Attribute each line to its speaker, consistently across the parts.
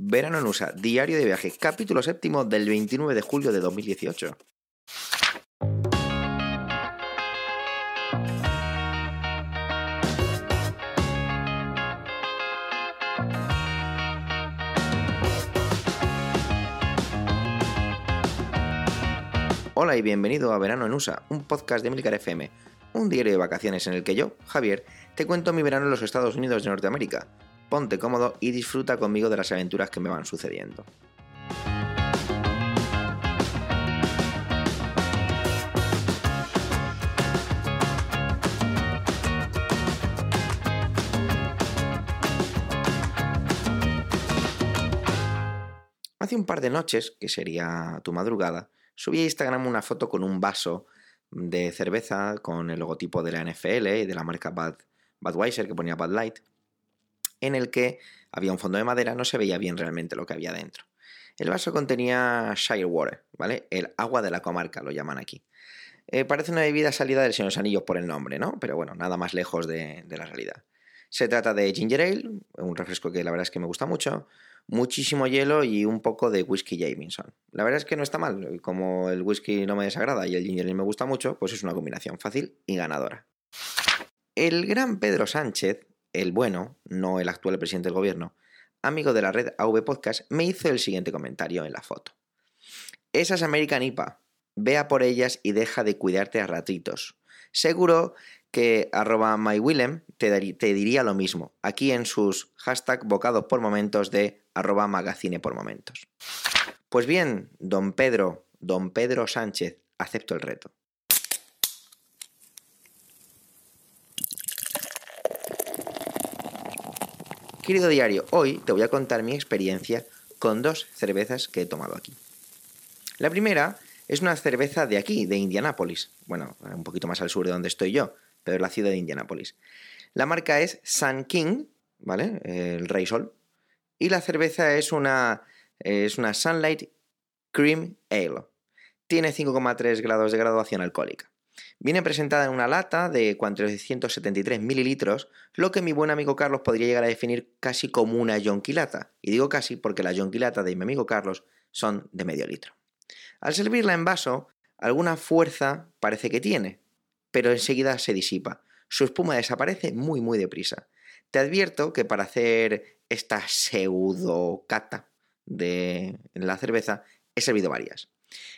Speaker 1: Verano en USA, diario de viaje, capítulo séptimo del 29 de julio de 2018. Hola y bienvenido a Verano en USA, un podcast de Milcar FM, un diario de vacaciones en el que yo, Javier, te cuento mi verano en los Estados Unidos de Norteamérica. Ponte cómodo y disfruta conmigo de las aventuras que me van sucediendo. Hace un par de noches, que sería tu madrugada, subí a Instagram una foto con un vaso de cerveza con el logotipo de la NFL y de la marca Bad, Budweiser que ponía Bud Light, en el que había un fondo de madera, no se veía bien realmente lo que había dentro. El vaso contenía Shire Water, ¿vale? El agua de la comarca, lo llaman aquí. Eh, parece una bebida salida del Señor de los Anillos por el nombre, ¿no? Pero bueno, nada más lejos de, de la realidad. Se trata de ginger ale, un refresco que la verdad es que me gusta mucho, muchísimo hielo y un poco de whisky Jameson. La verdad es que no está mal, como el whisky no me desagrada y el ginger ale me gusta mucho, pues es una combinación fácil y ganadora. El gran Pedro Sánchez, el bueno, no el actual presidente del gobierno, amigo de la red AV Podcast, me hizo el siguiente comentario en la foto. Esas American IPA, vea por ellas y deja de cuidarte a ratitos. Seguro que arroba mywillem te, te, diría lo mismo, aquí en sus hashtag bocados por momentos de arroba magazine por momentos. Pues bien, don Pedro, don Pedro Sánchez, acepto el reto. Querido diario, hoy te voy a contar mi experiencia con dos cervezas que he tomado aquí. La primera es una cerveza de aquí, de Indianápolis, bueno, un poquito más al sur de donde estoy yo, pero es la ciudad de Indianápolis. La marca es Sun King, ¿vale? El Rey Sol. Y la cerveza es una, es una Sunlight Cream Ale. Tiene 5,3 grados de graduación alcohólica. Viene presentada en una lata de 473 mililitros, lo que mi buen amigo Carlos podría llegar a definir casi como una yonquilata. Y digo casi porque las yonquilatas de mi amigo Carlos son de medio litro. Al servirla en vaso, alguna fuerza parece que tiene, pero enseguida se disipa. Su espuma desaparece muy muy deprisa. Te advierto que para hacer esta pseudo cata de la cerveza he servido varias.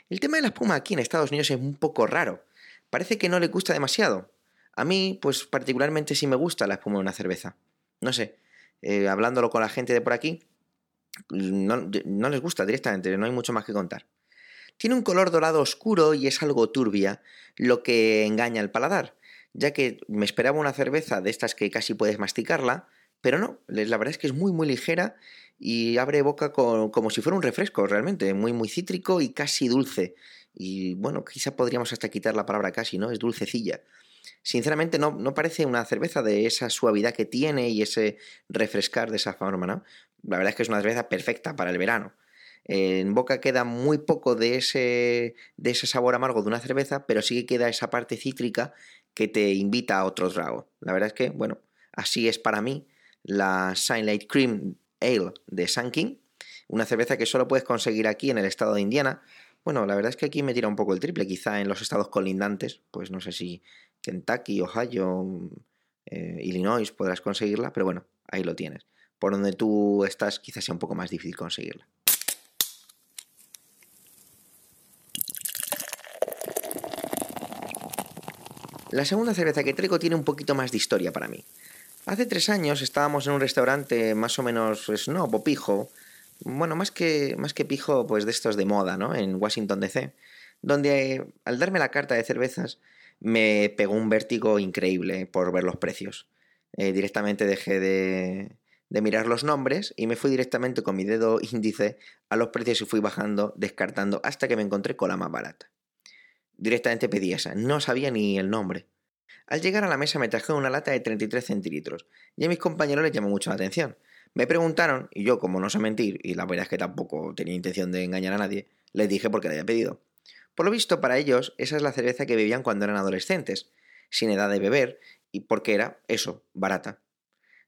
Speaker 1: El tema de la espuma aquí en Estados Unidos es un poco raro. Parece que no le gusta demasiado. A mí, pues particularmente sí me gusta la espuma de una cerveza. No sé, eh, hablándolo con la gente de por aquí, no, les gusta directamente, no hay mucho más que contar. Tiene un color dorado oscuro y es algo turbia, lo que engaña al paladar, ya que me esperaba una cerveza de estas que casi puedes masticarla, pero no, la verdad es que es muy muy ligera y abre boca como si fuera un refresco realmente, muy muy cítrico y casi dulce. Y bueno, quizá podríamos hasta quitar la palabra casi, ¿no? Es dulcecilla. Sinceramente no, no parece una cerveza de esa suavidad que tiene y ese refrescar de esa forma, ¿no? La verdad es que es una cerveza perfecta para el verano. En boca queda muy poco de ese, de ese sabor amargo de una cerveza, pero sí que queda esa parte cítrica que te invita a otro trago. La verdad es que, bueno, así es para mí la Sunlight Cream Ale de Sun King, una cerveza que solo puedes conseguir aquí en el estado de Indiana. Bueno, la verdad es que aquí me tira un poco el triple, quizá en los estados colindantes, pues no sé si Kentucky, Ohio, eh, Illinois podrás conseguirla, pero bueno, ahí lo tienes. Por donde tú estás quizás sea un poco más difícil conseguirla. La segunda cerveza que traigo tiene un poquito más de historia para mí. Hace tres años estábamos en un restaurante más o menos snob o pijo, bueno, más que, más que pijo, pues de estos de moda, ¿no? En Washington DC, donde al darme la carta de cervezas me pegó un vértigo increíble por ver los precios. Eh, directamente dejé de, de mirar los nombres y me fui directamente con mi dedo índice a los precios y fui bajando, descartando hasta que me encontré con la más barata. Directamente pedí esa, no sabía ni el nombre. Al llegar a la mesa me trajeron una lata de 33 centilitros y a mis compañeros les llamó mucho la atención. Me preguntaron, y yo, como no sé mentir, y la verdad es que tampoco tenía intención de engañar a nadie, les dije por qué la había pedido. Por lo visto, para ellos, esa es la cerveza que bebían cuando eran adolescentes, sin edad de beber, y porque era, eso, barata.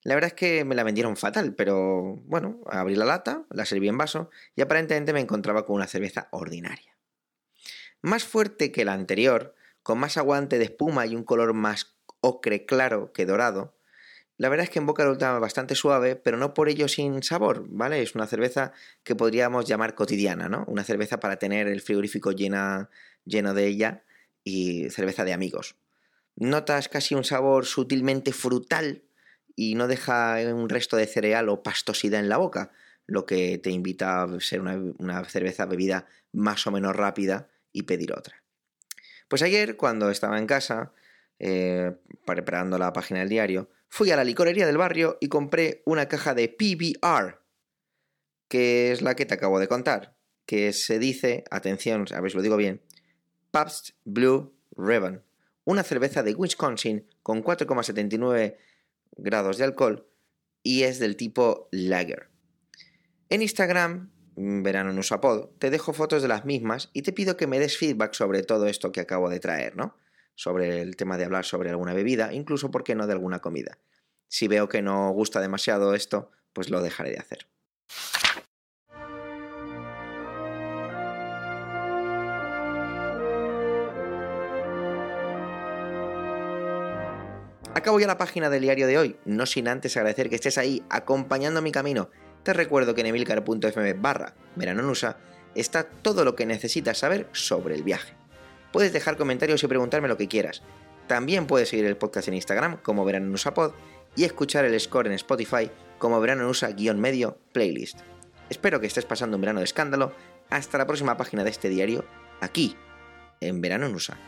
Speaker 1: La verdad es que me la vendieron fatal, pero bueno, abrí la lata, la serví en vaso y aparentemente me encontraba con una cerveza ordinaria. Más fuerte que la anterior, con más aguante de espuma y un color más ocre claro que dorado, la verdad es que en boca resulta bastante suave, pero no por ello sin sabor, ¿vale? Es una cerveza que podríamos llamar cotidiana, ¿no? Una cerveza para tener el frigorífico llena, lleno de ella y cerveza de amigos. Notas casi un sabor sutilmente frutal y no deja un resto de cereal o pastosidad en la boca, lo que te invita a ser una, cerveza bebida más o menos rápida y pedir otra. Pues ayer, cuando estaba en casa, eh, preparando la página del diario, fui a la licorería del barrio y compré una caja de PBR, que es la que te acabo de contar, que se dice, atención, a ver si lo digo bien, Pabst Blue Ribbon, una cerveza de Wisconsin con 4,79 grados de alcohol y es del tipo lager. En Instagram, verano en Usapod, te dejo fotos de las mismas y te pido que me des feedback sobre todo esto que acabo de traer, ¿no? Sobre el tema de hablar sobre alguna bebida, incluso, ¿por qué no?, de alguna comida. Si veo que no gusta demasiado esto, pues lo dejaré de hacer. Acabo ya la página del diario de hoy, no sin antes agradecer que estés ahí acompañando mi camino. Te recuerdo que en emilcar.fm barra veranonusa está todo lo que necesitas saber sobre el viaje. Puedes dejar comentarios y preguntarme lo que quieras. También puedes seguir el podcast en Instagram como Verano Pod y escuchar el score en Spotify como Verano medio playlist. Espero que estés pasando un verano de escándalo. Hasta la próxima página de este diario, aquí, en Verano Nusa.